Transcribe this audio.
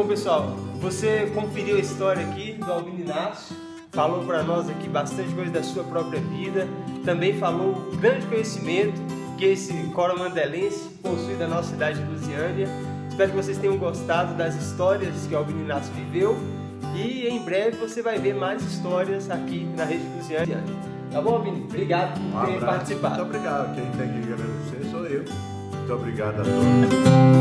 Bom, pessoal, você conferiu a história aqui do Albino Inácio, falou para nós aqui bastante coisa da sua própria vida, também falou o grande conhecimento que esse Coro Mandelense possui da nossa cidade de Lusiânia. Espero que vocês tenham gostado das histórias que o Albino Inácio viveu e em breve você vai ver mais histórias aqui na Rede Lusiânia. Tá bom, Albino? Obrigado por Um ter participado. Muito obrigado. Quem tem que agradecer sou eu. Muito obrigado a todos.